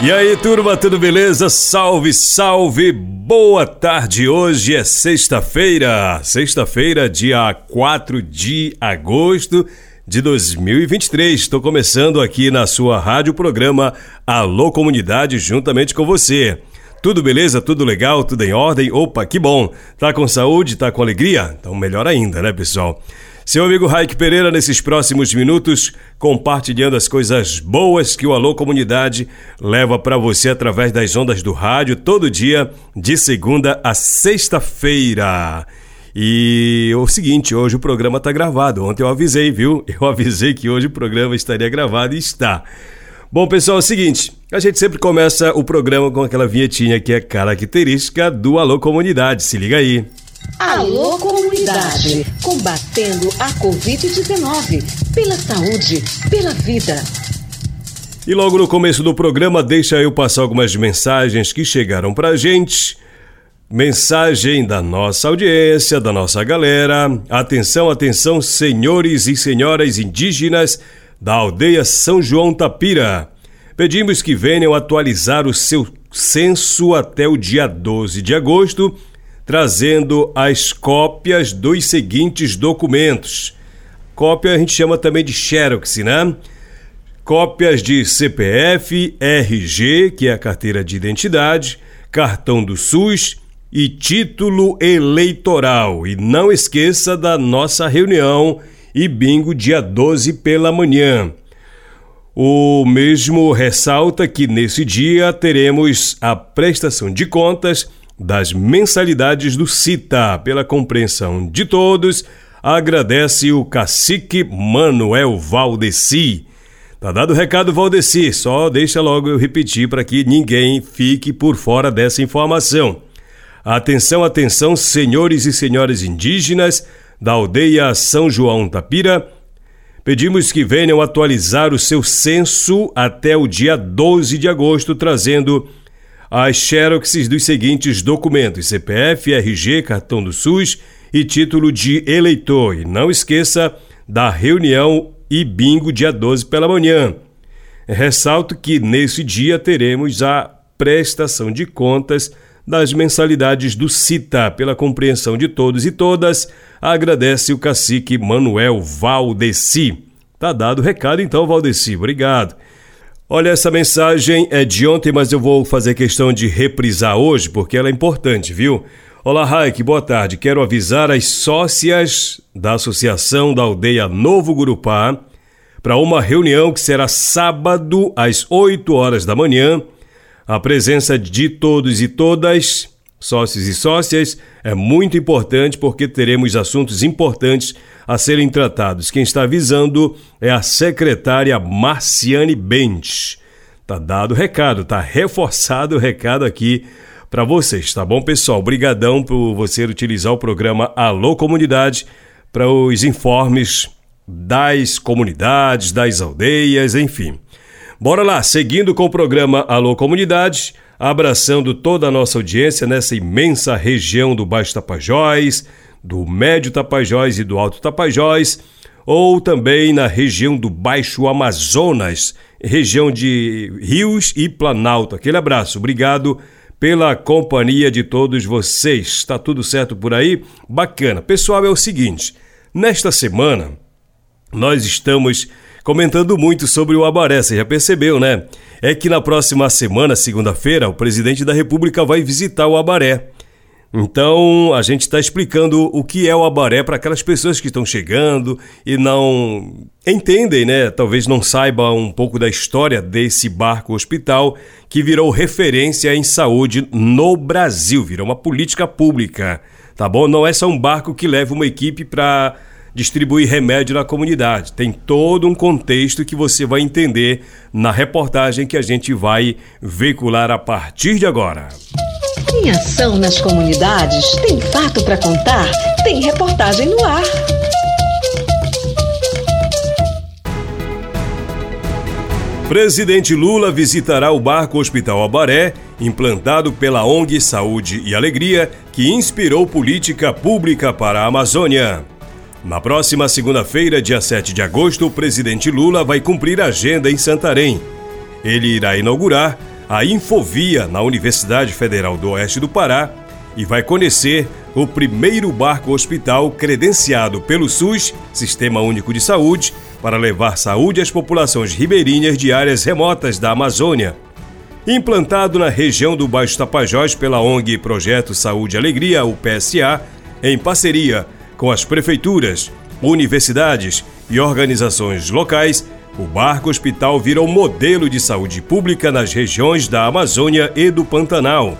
E aí, turma, tudo beleza? Salve, salve! Boa tarde! Hoje é sexta-feira, sexta-feira, dia 4 de agosto de 2023. Estou começando aqui na sua rádio programa Alô Comunidade juntamente com você. Tudo beleza? Tudo legal? Tudo em ordem? Opa, que bom! Tá com saúde? Tá com alegria? Então melhor ainda, né, pessoal? Seu amigo Raik Pereira, nesses próximos minutos, compartilhando as coisas boas que o Alô Comunidade leva para você através das ondas do rádio, todo dia, de segunda a sexta-feira. E o seguinte, hoje o programa está gravado. Ontem eu avisei, viu? Eu avisei que hoje o programa estaria gravado e está. Bom, pessoal, é o seguinte, a gente sempre começa o programa com aquela vinhetinha que é característica do Alô Comunidade. Se liga aí. Alô Comunidade, combatendo a Covid-19, pela saúde, pela vida. E logo no começo do programa, deixa eu passar algumas mensagens que chegaram pra gente. Mensagem da nossa audiência, da nossa galera. Atenção, atenção, senhores e senhoras indígenas da aldeia São João Tapira. Pedimos que venham atualizar o seu censo até o dia 12 de agosto trazendo as cópias dos seguintes documentos. Cópia a gente chama também de xerox, né? Cópias de CPF, RG, que é a carteira de identidade, cartão do SUS e título eleitoral. E não esqueça da nossa reunião e bingo dia 12 pela manhã. O mesmo ressalta que nesse dia teremos a prestação de contas das mensalidades do CITA. Pela compreensão de todos, agradece o cacique Manuel Valdeci. Tá dado o recado, Valdeci, só deixa logo eu repetir para que ninguém fique por fora dessa informação. Atenção, atenção, senhores e senhoras indígenas da aldeia São João Tapira. Pedimos que venham atualizar o seu censo até o dia 12 de agosto, trazendo as xeroxes dos seguintes documentos: CPF, RG, cartão do SUS e título de eleitor. E não esqueça da reunião e bingo dia 12 pela manhã. Ressalto que nesse dia teremos a prestação de contas das mensalidades do CITA. Pela compreensão de todos e todas, agradece o cacique Manuel Valdeci. Tá dado o recado então, Valdeci. Obrigado. Olha, essa mensagem é de ontem, mas eu vou fazer questão de reprisar hoje porque ela é importante, viu? Olá, Raik, boa tarde. Quero avisar as sócias da Associação da Aldeia Novo Gurupá para uma reunião que será sábado às 8 horas da manhã. A presença de todos e todas Sócios e sócias, é muito importante porque teremos assuntos importantes a serem tratados. Quem está avisando é a secretária Marciane Bentes. Tá dado o recado, tá reforçado o recado aqui para vocês, tá bom, pessoal? Obrigadão por você utilizar o programa Alô Comunidade para os informes das comunidades, das aldeias, enfim. Bora lá, seguindo com o programa Alô Comunidade abraçando toda a nossa audiência nessa imensa região do Baixo Tapajós, do Médio Tapajós e do Alto Tapajós, ou também na região do Baixo Amazonas, região de Rios e Planalto. Aquele abraço, obrigado pela companhia de todos vocês. Está tudo certo por aí? Bacana. Pessoal, é o seguinte: nesta semana nós estamos comentando muito sobre o Abaré, você já percebeu, né? É que na próxima semana, segunda-feira, o presidente da República vai visitar o Abaré. Então a gente está explicando o que é o Abaré para aquelas pessoas que estão chegando e não entendem, né? Talvez não saibam um pouco da história desse barco hospital que virou referência em saúde no Brasil, virou uma política pública, tá bom? Não é só um barco que leva uma equipe para distribuir remédio na comunidade. Tem todo um contexto que você vai entender na reportagem que a gente vai veicular a partir de agora. Tem ação nas comunidades, tem fato para contar, tem reportagem no ar. Presidente Lula visitará o barco Hospital Abaré, implantado pela ONG Saúde e Alegria, que inspirou política pública para a Amazônia. Na próxima segunda-feira, dia 7 de agosto, o presidente Lula vai cumprir a agenda em Santarém. Ele irá inaugurar a Infovia na Universidade Federal do Oeste do Pará e vai conhecer o primeiro barco hospital credenciado pelo SUS, Sistema Único de Saúde, para levar saúde às populações ribeirinhas de áreas remotas da Amazônia. Implantado na região do Baixo Tapajós pela ONG Projeto Saúde e Alegria, o PSA, em parceria com as prefeituras, universidades e organizações locais, o barco hospital virou modelo de saúde pública nas regiões da Amazônia e do Pantanal.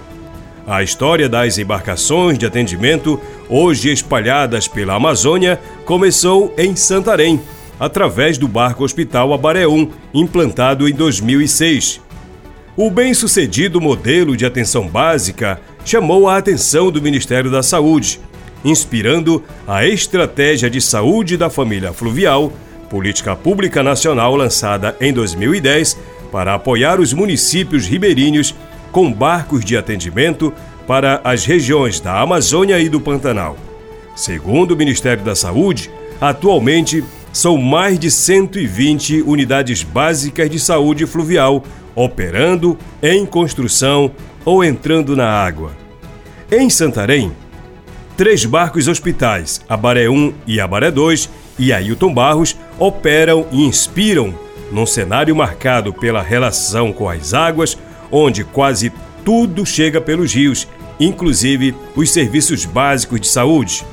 A história das embarcações de atendimento, hoje espalhadas pela Amazônia, começou em Santarém, através do barco hospital Abaré 1, implantado em 2006. O bem-sucedido modelo de atenção básica chamou a atenção do Ministério da Saúde, inspirando a Estratégia de Saúde da Família Fluvial, política pública nacional lançada em 2010 para apoiar os municípios ribeirinhos com barcos de atendimento para as regiões da Amazônia e do Pantanal. Segundo o Ministério da Saúde, atualmente são mais de 120 unidades básicas de saúde fluvial operando em construção ou entrando na água. Em Santarém, três barcos hospitais, Abaré 1 e Abaré 2, e Ailton Barros, operam e inspiram num cenário marcado pela relação com as águas, onde quase tudo chega pelos rios, inclusive os serviços básicos de saúde.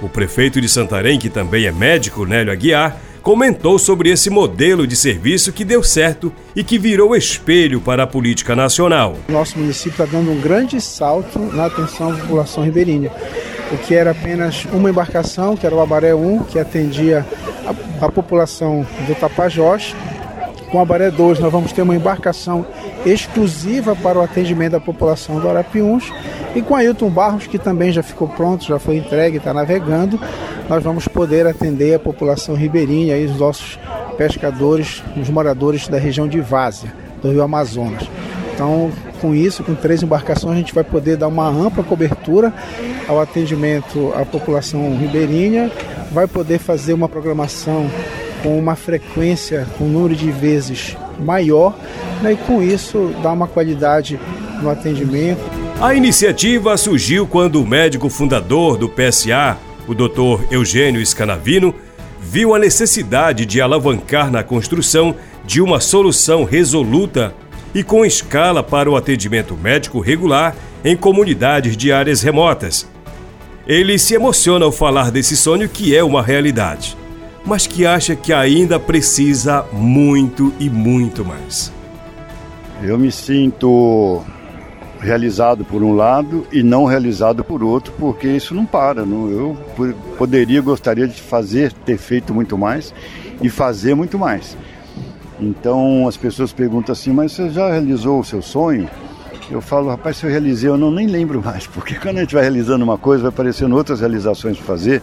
O prefeito de Santarém, que também é médico, Nélio Aguiar, comentou sobre esse modelo de serviço que deu certo e que virou espelho para a política nacional. Nosso município está dando um grande salto na atenção à população ribeirinha o que era apenas uma embarcação, que era o Abaré 1, que atendia a, a população do Tapajós. Com o Abaré 2, nós vamos ter uma embarcação exclusiva para o atendimento da população do Arapiuns. E com Ailton Barros, que também já ficou pronto, já foi entregue, está navegando, nós vamos poder atender a população ribeirinha e os nossos pescadores, os moradores da região de Várzea, do Rio Amazonas. Então, com isso, com três embarcações, a gente vai poder dar uma ampla cobertura ao atendimento à população ribeirinha, vai poder fazer uma programação com uma frequência, com um número de vezes maior, né, e com isso dar uma qualidade no atendimento. A iniciativa surgiu quando o médico fundador do PSA, o Dr. Eugênio Scanavino, viu a necessidade de alavancar na construção de uma solução resoluta e com escala para o atendimento médico regular em comunidades de áreas remotas. Ele se emociona ao falar desse sonho que é uma realidade, mas que acha que ainda precisa muito e muito mais. Eu me sinto realizado por um lado e não realizado por outro, porque isso não para. Não, eu poderia, gostaria de fazer, ter feito muito mais e fazer muito mais. Então as pessoas perguntam assim, mas você já realizou o seu sonho? Eu falo, rapaz, se eu realizei, eu não nem lembro mais, porque quando a gente vai realizando uma coisa, vai aparecendo outras realizações para fazer.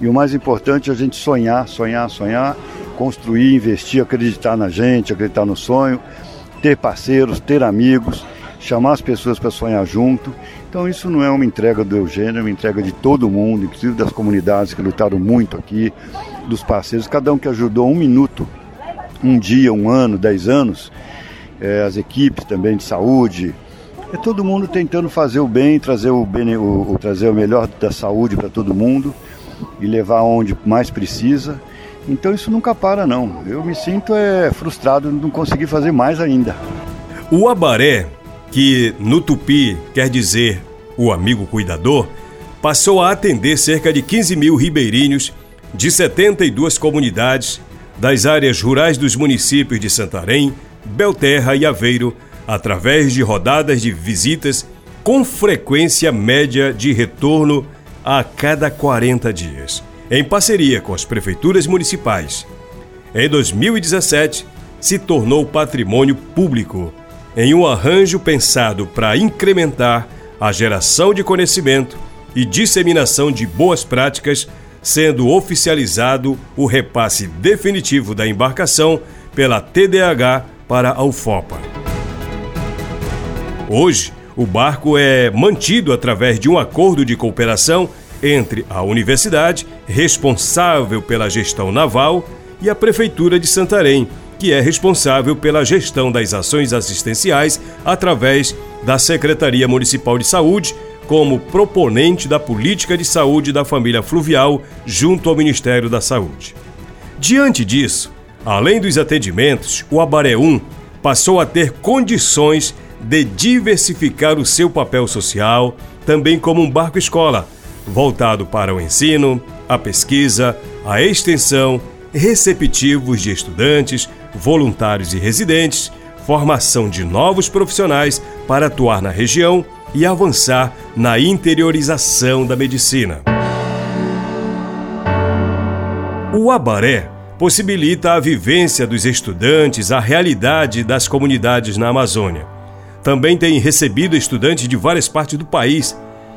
E o mais importante é a gente sonhar, sonhar, sonhar, construir, investir, acreditar na gente, acreditar no sonho, ter parceiros, ter amigos, chamar as pessoas para sonhar junto. Então isso não é uma entrega do Eugênio, é uma entrega de todo mundo, inclusive das comunidades que lutaram muito aqui, dos parceiros, cada um que ajudou um minuto um dia, um ano, dez anos, é, as equipes também de saúde, é todo mundo tentando fazer o bem, trazer o, bem, o, o trazer o melhor da saúde para todo mundo e levar onde mais precisa. Então isso nunca para não. Eu me sinto é, frustrado de não conseguir fazer mais ainda. O abaré, que no tupi quer dizer o amigo cuidador, passou a atender cerca de 15 mil ribeirinhos de 72 comunidades das áreas rurais dos municípios de Santarém, Belterra e Aveiro, através de rodadas de visitas com frequência média de retorno a cada 40 dias, em parceria com as prefeituras municipais. Em 2017, se tornou patrimônio público, em um arranjo pensado para incrementar a geração de conhecimento e disseminação de boas práticas, sendo oficializado o repasse definitivo da embarcação pela TDH para a UFOPA. Hoje, o barco é mantido através de um acordo de cooperação entre a universidade, responsável pela gestão naval, e a Prefeitura de Santarém, que é responsável pela gestão das ações assistenciais através da Secretaria Municipal de Saúde, como proponente da política de saúde da família fluvial junto ao Ministério da Saúde. Diante disso, além dos atendimentos, o Abaré 1 passou a ter condições de diversificar o seu papel social, também como um barco-escola, voltado para o ensino, a pesquisa, a extensão, receptivos de estudantes, voluntários e residentes, formação de novos profissionais para atuar na região e avançar na interiorização da medicina. O Abaré possibilita a vivência dos estudantes à realidade das comunidades na Amazônia. Também tem recebido estudantes de várias partes do país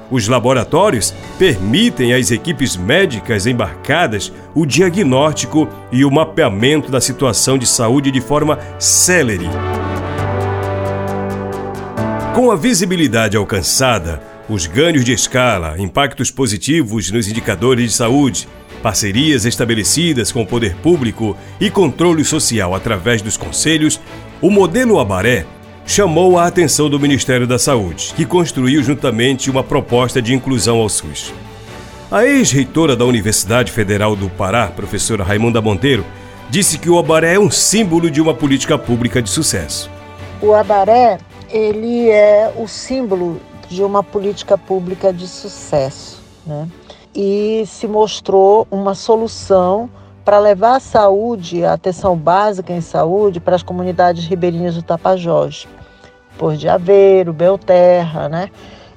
os laboratórios permitem às equipes médicas embarcadas o diagnóstico e o mapeamento da situação de saúde de forma célere. Com a visibilidade alcançada, os ganhos de escala, impactos positivos nos indicadores de saúde, parcerias estabelecidas com o poder público e controle social através dos conselhos, o modelo Abaré chamou a atenção do Ministério da Saúde, que construiu juntamente uma proposta de inclusão ao SUS. A ex-reitora da Universidade Federal do Pará, professora Raimunda Monteiro, disse que o Abaré é um símbolo de uma política pública de sucesso. O Abaré, ele é o símbolo de uma política pública de sucesso, né? E se mostrou uma solução para levar a saúde, a atenção básica em saúde para as comunidades ribeirinhas do Tapajós. Por de Aveiro, Belterra, né?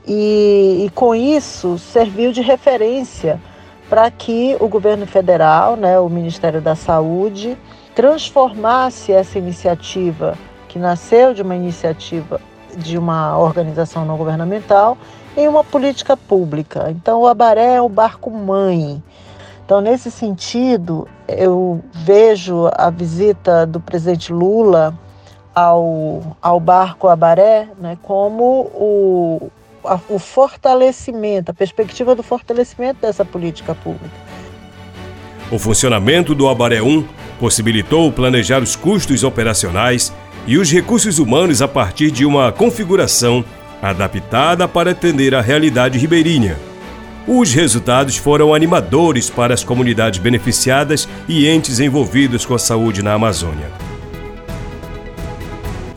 E, e com isso serviu de referência para que o governo federal, né, o Ministério da Saúde, transformasse essa iniciativa, que nasceu de uma iniciativa de uma organização não governamental, em uma política pública. Então, o Abaré é o barco mãe. Então, nesse sentido, eu vejo a visita do presidente Lula ao, ao barco Abaré né, como o, a, o fortalecimento, a perspectiva do fortalecimento dessa política pública. O funcionamento do Abaré 1 possibilitou planejar os custos operacionais e os recursos humanos a partir de uma configuração adaptada para atender à realidade ribeirinha. Os resultados foram animadores para as comunidades beneficiadas e entes envolvidos com a saúde na Amazônia.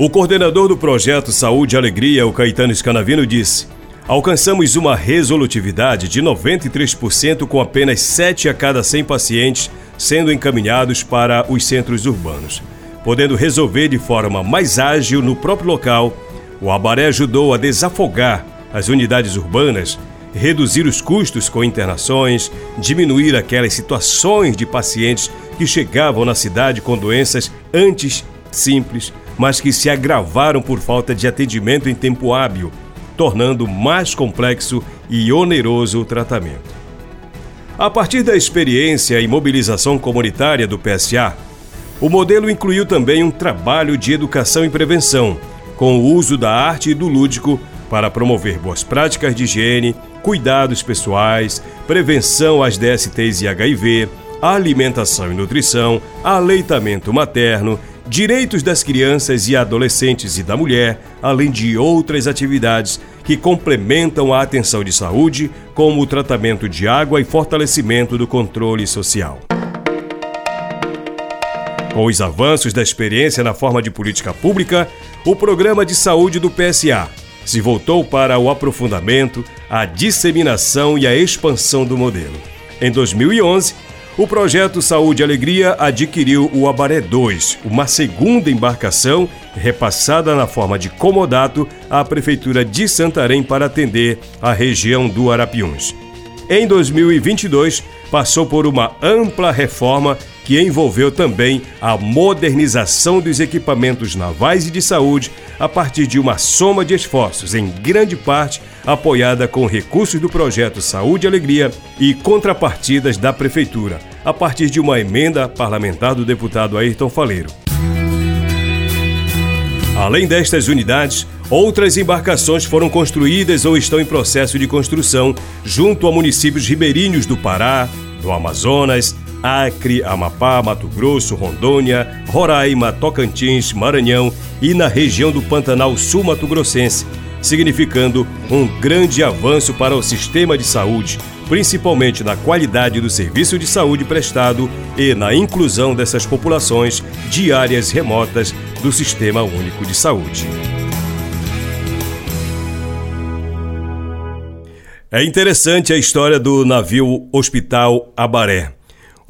O coordenador do projeto Saúde e Alegria, o Caetano Scanavino, disse: Alcançamos uma resolutividade de 93% com apenas 7 a cada 100 pacientes sendo encaminhados para os centros urbanos. Podendo resolver de forma mais ágil no próprio local, o Abaré ajudou a desafogar as unidades urbanas, reduzir os custos com internações, diminuir aquelas situações de pacientes que chegavam na cidade com doenças antes simples mas que se agravaram por falta de atendimento em tempo hábil, tornando mais complexo e oneroso o tratamento. A partir da experiência e mobilização comunitária do PSA, o modelo incluiu também um trabalho de educação e prevenção, com o uso da arte e do lúdico para promover boas práticas de higiene, cuidados pessoais, prevenção às DSTs e HIV, alimentação e nutrição, aleitamento materno direitos das crianças e adolescentes e da mulher, além de outras atividades que complementam a atenção de saúde, como o tratamento de água e fortalecimento do controle social. Com os avanços da experiência na forma de política pública, o programa de saúde do PSA se voltou para o aprofundamento, a disseminação e a expansão do modelo. Em 2011, o projeto Saúde e Alegria adquiriu o Abaré 2, uma segunda embarcação repassada na forma de comodato à Prefeitura de Santarém para atender a região do Arapiuns. Em 2022, passou por uma ampla reforma que envolveu também a modernização dos equipamentos navais e de saúde a partir de uma soma de esforços, em grande parte apoiada com recursos do projeto Saúde e Alegria e contrapartidas da Prefeitura, a partir de uma emenda parlamentar do deputado Ayrton Faleiro. Além destas unidades, outras embarcações foram construídas ou estão em processo de construção junto a municípios ribeirinhos do Pará, do Amazonas, Acre, Amapá, Mato Grosso, Rondônia, Roraima, Tocantins, Maranhão e na região do Pantanal Sul-Mato Grossense, significando um grande avanço para o sistema de saúde, principalmente na qualidade do serviço de saúde prestado e na inclusão dessas populações de áreas remotas do Sistema Único de Saúde. É interessante a história do navio Hospital Abaré.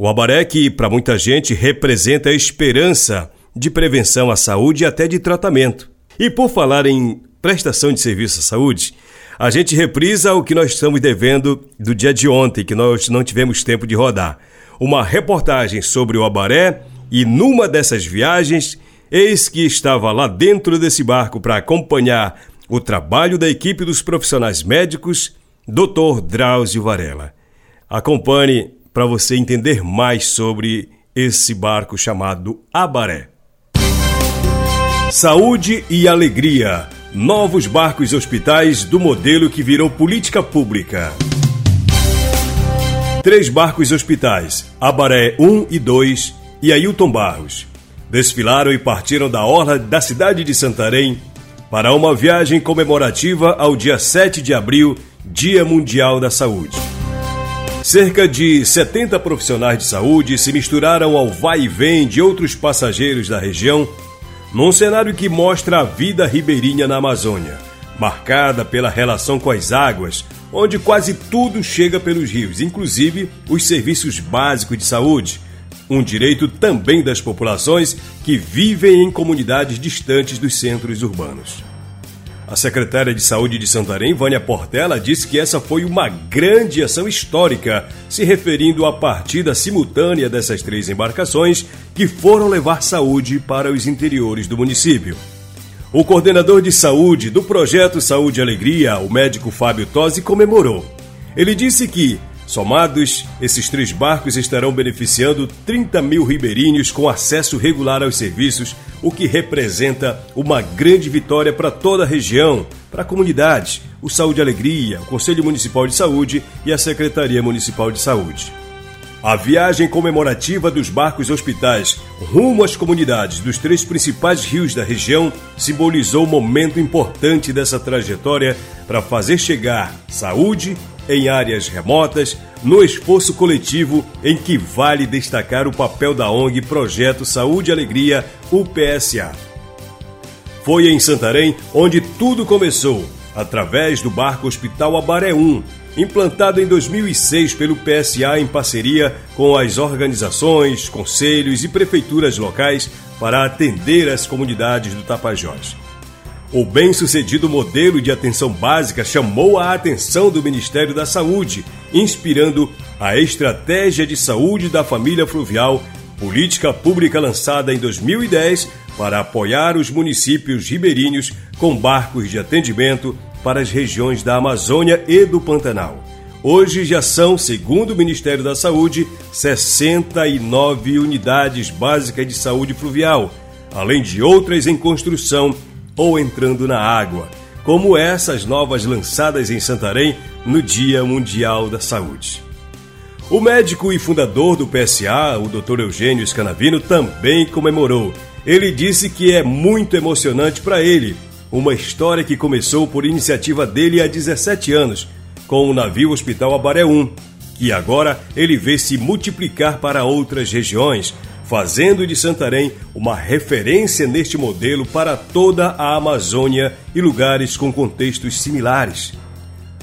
O abaré que, para muita gente, representa a esperança de prevenção à saúde e até de tratamento. E por falar em prestação de serviço à saúde, a gente reprisa o que nós estamos devendo do dia de ontem, que nós não tivemos tempo de rodar. Uma reportagem sobre o Abaré e numa dessas viagens, eis que estava lá dentro desse barco para acompanhar o trabalho da equipe dos profissionais médicos, Dr. Drauzio Varela. Acompanhe para você entender mais sobre esse barco chamado Abaré. Saúde e alegria. Novos barcos e hospitais do modelo que virou política pública. Três barcos e hospitais, Abaré 1 e 2 e Ailton Barros, desfilaram e partiram da orla da cidade de Santarém para uma viagem comemorativa ao dia 7 de abril, Dia Mundial da Saúde. Cerca de 70 profissionais de saúde se misturaram ao vai e vem de outros passageiros da região, num cenário que mostra a vida ribeirinha na Amazônia, marcada pela relação com as águas, onde quase tudo chega pelos rios, inclusive os serviços básicos de saúde, um direito também das populações que vivem em comunidades distantes dos centros urbanos. A secretária de Saúde de Santarém, Vânia Portela, disse que essa foi uma grande ação histórica, se referindo à partida simultânea dessas três embarcações que foram levar saúde para os interiores do município. O coordenador de saúde do projeto Saúde e Alegria, o médico Fábio Tosi, comemorou. Ele disse que Somados, esses três barcos estarão beneficiando 30 mil ribeirinhos com acesso regular aos serviços, o que representa uma grande vitória para toda a região, para a comunidade, o Saúde Alegria, o Conselho Municipal de Saúde e a Secretaria Municipal de Saúde. A viagem comemorativa dos barcos hospitais rumo às comunidades dos três principais rios da região simbolizou um momento importante dessa trajetória para fazer chegar saúde em áreas remotas, no esforço coletivo em que vale destacar o papel da ONG Projeto Saúde e Alegria, UPSA. Foi em Santarém onde tudo começou, através do barco Hospital Abaré 1, implantado em 2006 pelo PSA em parceria com as organizações, conselhos e prefeituras locais para atender as comunidades do Tapajós. O bem-sucedido modelo de atenção básica chamou a atenção do Ministério da Saúde, inspirando a Estratégia de Saúde da Família Fluvial, política pública lançada em 2010 para apoiar os municípios ribeirinhos com barcos de atendimento para as regiões da Amazônia e do Pantanal. Hoje já são, segundo o Ministério da Saúde, 69 unidades básicas de saúde fluvial, além de outras em construção ou entrando na água, como essas novas lançadas em Santarém no Dia Mundial da Saúde. O médico e fundador do PSA, o Dr. Eugênio Scanavino, também comemorou. Ele disse que é muito emocionante para ele, uma história que começou por iniciativa dele há 17 anos, com o navio Hospital Abaré 1, que agora ele vê se multiplicar para outras regiões, fazendo de Santarém uma referência neste modelo para toda a Amazônia e lugares com contextos similares.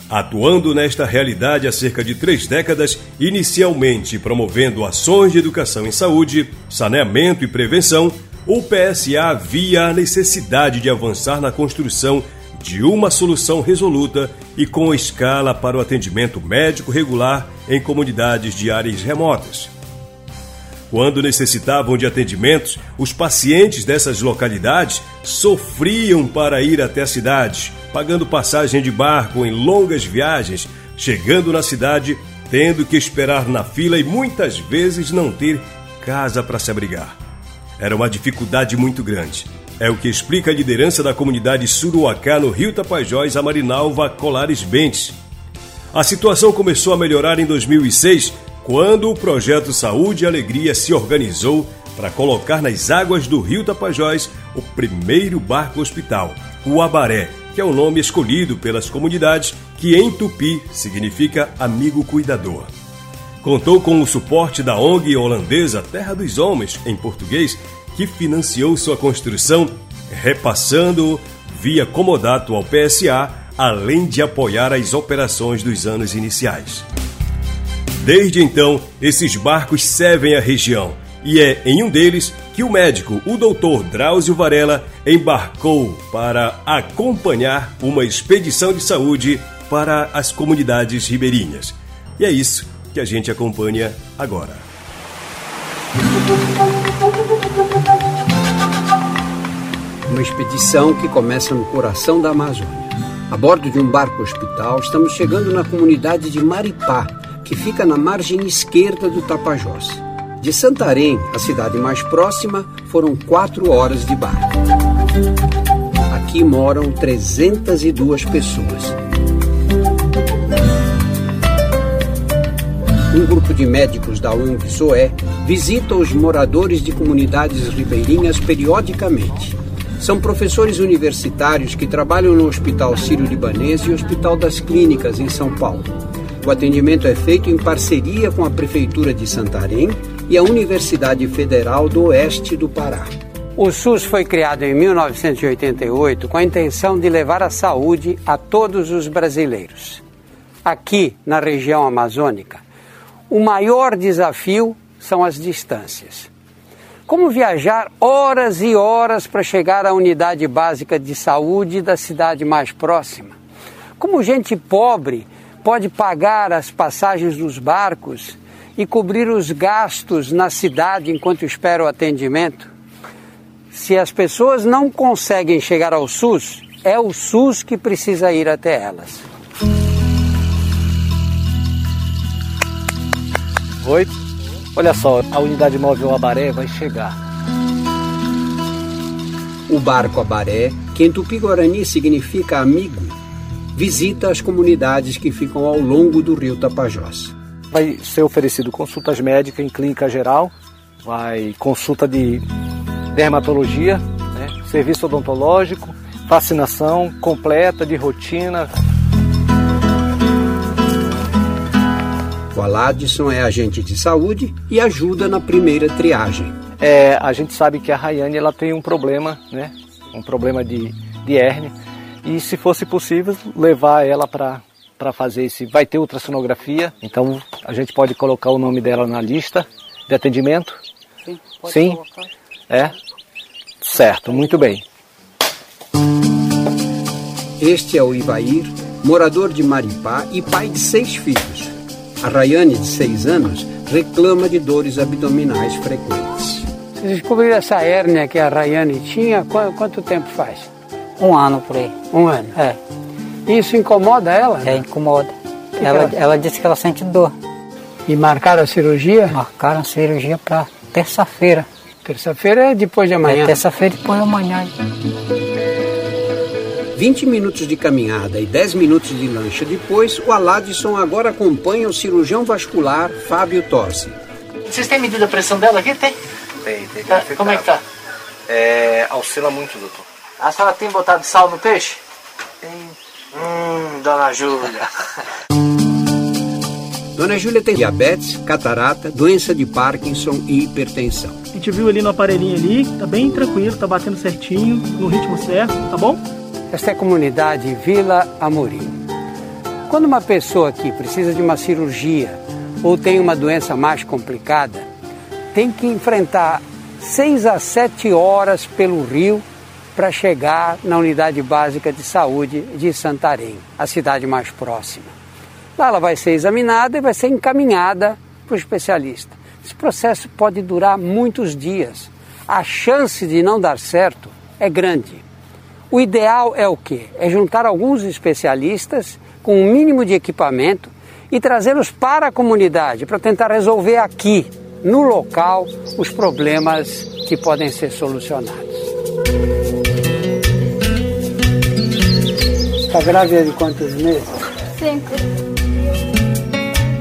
Atuando nesta realidade há cerca de três décadas, inicialmente promovendo ações de educação em saúde, saneamento e prevenção, o PSA via a necessidade de avançar na construção de uma solução resoluta e com escala para o atendimento médico regular em comunidades de áreas remotas. Quando necessitavam de atendimentos, os pacientes dessas localidades sofriam para ir até a cidade, pagando passagem de barco em longas viagens, chegando na cidade, tendo que esperar na fila e muitas vezes não ter casa para se abrigar. Era uma dificuldade muito grande. É o que explica a liderança da comunidade Suruacá no Rio Tapajós, a Marinalva Colares Bentes. A situação começou a melhorar em 2006, quando o projeto Saúde e Alegria se organizou para colocar nas águas do Rio Tapajós o primeiro barco hospital, o Abaré, que é o nome escolhido pelas comunidades, que em tupi significa amigo cuidador. Contou com o suporte da ONG holandesa Terra dos Homens, em português, que financiou sua construção, repassando via comodato ao PSA, além de apoiar as operações dos anos iniciais. Desde então, esses barcos servem a região, e é em um deles que o médico, o doutor Drauzio Varela, embarcou para acompanhar uma expedição de saúde para as comunidades ribeirinhas. E é isso que a gente acompanha agora. Uma expedição que começa no coração da Amazônia. A bordo de um barco hospital, estamos chegando na comunidade de Maripá, que fica na margem esquerda do Tapajós. De Santarém, a cidade mais próxima, foram quatro horas de barco. Aqui moram 302 pessoas. Um grupo de médicos da ONG SOE visita os moradores de comunidades ribeirinhas periodicamente. São professores universitários que trabalham no Hospital Sírio-Libanês e Hospital das Clínicas, em São Paulo. O atendimento é feito em parceria com a Prefeitura de Santarém e a Universidade Federal do Oeste do Pará. O SUS foi criado em 1988 com a intenção de levar a saúde a todos os brasileiros. Aqui, na região amazônica, o maior desafio são as distâncias. Como viajar horas e horas para chegar à unidade básica de saúde da cidade mais próxima? Como gente pobre pode pagar as passagens dos barcos e cobrir os gastos na cidade enquanto espera o atendimento? Se as pessoas não conseguem chegar ao SUS, é o SUS que precisa ir até elas. Oi, Olha só, a unidade móvel Abaré vai chegar. O barco Abaré, que em Tupi-Guarani significa amigo, visita as comunidades que ficam ao longo do rio Tapajós. Vai ser oferecido consultas médicas em clínica geral, vai consulta de dermatologia, né, serviço odontológico, vacinação completa de rotina, O Aladson é agente de saúde e ajuda na primeira triagem. É, a gente sabe que a Rayane ela tem um problema, né? Um problema de, de hérnia. E se fosse possível, levar ela para para fazer esse. Vai ter ultrassonografia, então a gente pode colocar o nome dela na lista de atendimento? Sim, pode Sim? colocar. É? Certo, muito bem. Este é o Ivair, morador de Maripá e pai de seis filhos. A Rayane, de seis anos, reclama de dores abdominais frequentes. Vocês descobriram essa hérnia que a Rayane tinha, qu- quanto tempo faz? Um ano por aí. Um ano. É, Isso incomoda ela? é incomoda. que Ela, ela- ela disse que ela sente dor. E marcaram a cirurgia? Marcaram a cirurgia para terça-feira. Terça-feira é depois de amanhã. É terça-feira depois da manhã. 20 minutos de caminhada e 10 minutos de lancha depois, o Aladson agora acompanha o cirurgião vascular Fábio Torsi. Vocês têm medido a pressão dela aqui? Tem? Tem, tem Tá, Como é que tá? É, oscila muito, doutor. A senhora tem botado sal no peixe? Tem. Hum, dona Júlia. Dona Júlia tem diabetes, catarata, doença de Parkinson e hipertensão. A gente viu ali no aparelhinho ali, tá bem tranquilo, tá batendo certinho, no ritmo certo, tá bom? Esta é a comunidade Vila Amorim. Quando uma pessoa aqui precisa de uma cirurgia ou tem uma doença mais complicada, tem que enfrentar seis a sete horas pelo rio para chegar na unidade básica de saúde de Santarém, a cidade mais próxima. Lá ela vai ser examinada e vai ser encaminhada para o especialista. Esse processo pode durar muitos dias. A chance de não dar certo é grande. O ideal é o quê? É juntar alguns especialistas com um mínimo de equipamento e trazê-los para a comunidade para tentar resolver aqui, no local, os problemas que podem ser solucionados. Está grávida de quantos meses? Cinco.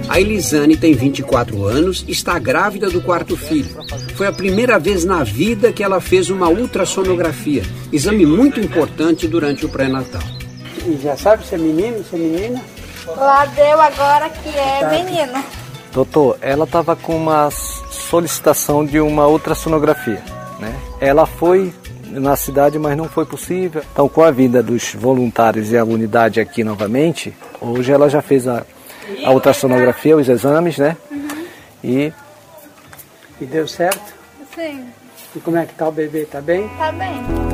A Elisane tem 24 anos e está grávida do quarto filho. Foi a primeira vez na vida que ela fez uma ultrassonografia, exame muito importante durante o pré-natal. E já sabe se é menino, se é menina? Lá deu agora que é Tá. menino. Doutor, ela estava com uma solicitação de uma ultrassonografia, né? Ela foi na cidade, mas não foi possível. Então, com a vinda dos voluntários e a unidade aqui novamente, hoje ela já fez a, a ultrassonografia, os exames, né? E E deu certo? Sim, E como é que tá o bebê? Tá bem? tá bem.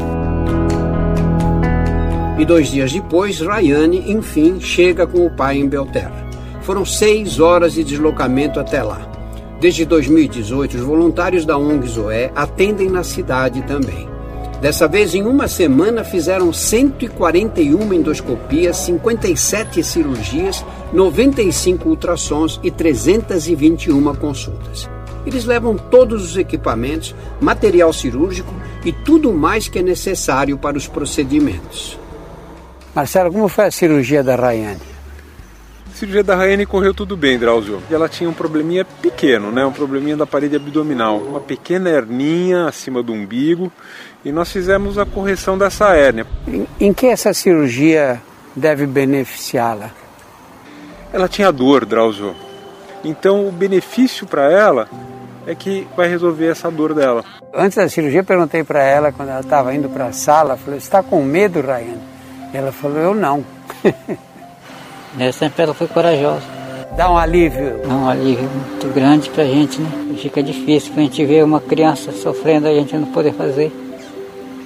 E dois dias depois, Rayane, enfim, chega com o pai em Belterra. Foram seis horas de deslocamento até lá. Desde 2018, os voluntários da ONG Zoé atendem na cidade também. Dessa vez, em uma semana, fizeram 141 endoscopias, 57 cirurgias, 95 ultrassons e 321 consultas. Eles levam todos os equipamentos, material cirúrgico e tudo mais que é necessário para os procedimentos. Marcelo, como foi a cirurgia da Rayane? A cirurgia da Rayane correu tudo bem, Drauzio. Ela tinha um probleminha pequeno, né? Um probleminha da parede abdominal. Uma pequena herninha acima do umbigo. E nós fizemos a correção dessa hérnia. Em, em que essa cirurgia deve beneficiá-la? Ela tinha dor, Drauzio. Então o benefício para ela é que vai resolver essa dor dela. Antes da cirurgia, eu perguntei para ela, quando ela estava indo para a sala, falei, você está com medo, Rayane? Ela falou, eu não. É, sempre ela foi corajosa. Dá um alívio. É um alívio muito grande pra gente, né? Fica difícil quando a gente vê uma criança sofrendo, a gente não poder fazer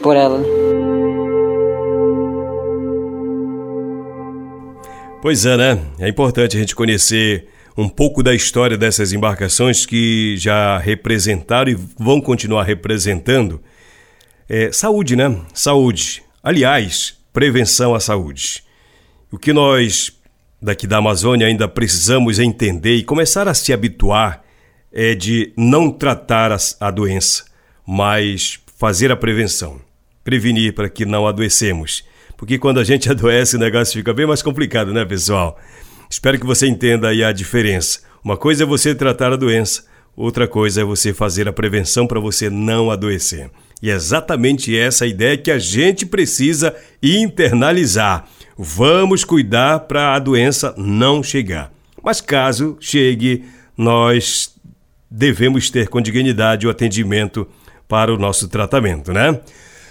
por ela, né? Pois é, né? É importante a gente conhecer um pouco da história dessas embarcações que já representaram e vão continuar representando. É, saúde, né? Saúde. Aliás, prevenção à saúde. O que nós daqui da Amazônia ainda precisamos entender e começar a se habituar é de não tratar a, doença, mas fazer a prevenção. Prevenir para que não adoecemos. Porque quando a gente adoece o negócio fica bem mais complicado, né, pessoal? Espero que você entenda aí a diferença. Uma coisa é você tratar a doença, outra coisa é você fazer a prevenção para você não adoecer. E é exatamente essa ideia que a gente precisa internalizar. Vamos cuidar para a doença não chegar. Mas caso chegue, nós devemos ter com dignidade o atendimento para o nosso tratamento, né?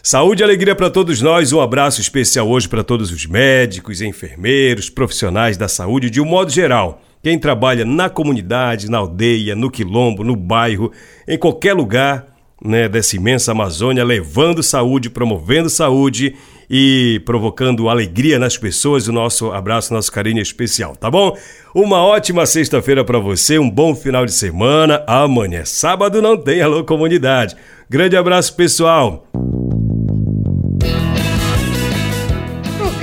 Saúde e alegria para todos nós. Um abraço especial hoje para todos os médicos, enfermeiros, profissionais da saúde de um modo geral. Quem trabalha na comunidade, na aldeia, no quilombo, no bairro, em qualquer lugar né, dessa imensa Amazônia, levando saúde, promovendo saúde e provocando alegria nas pessoas. O nosso abraço, nosso carinho especial, tá bom? Uma ótima sexta-feira para você, um bom final de semana. Amanhã, sábado, não tem Alô Comunidade. Grande abraço, pessoal.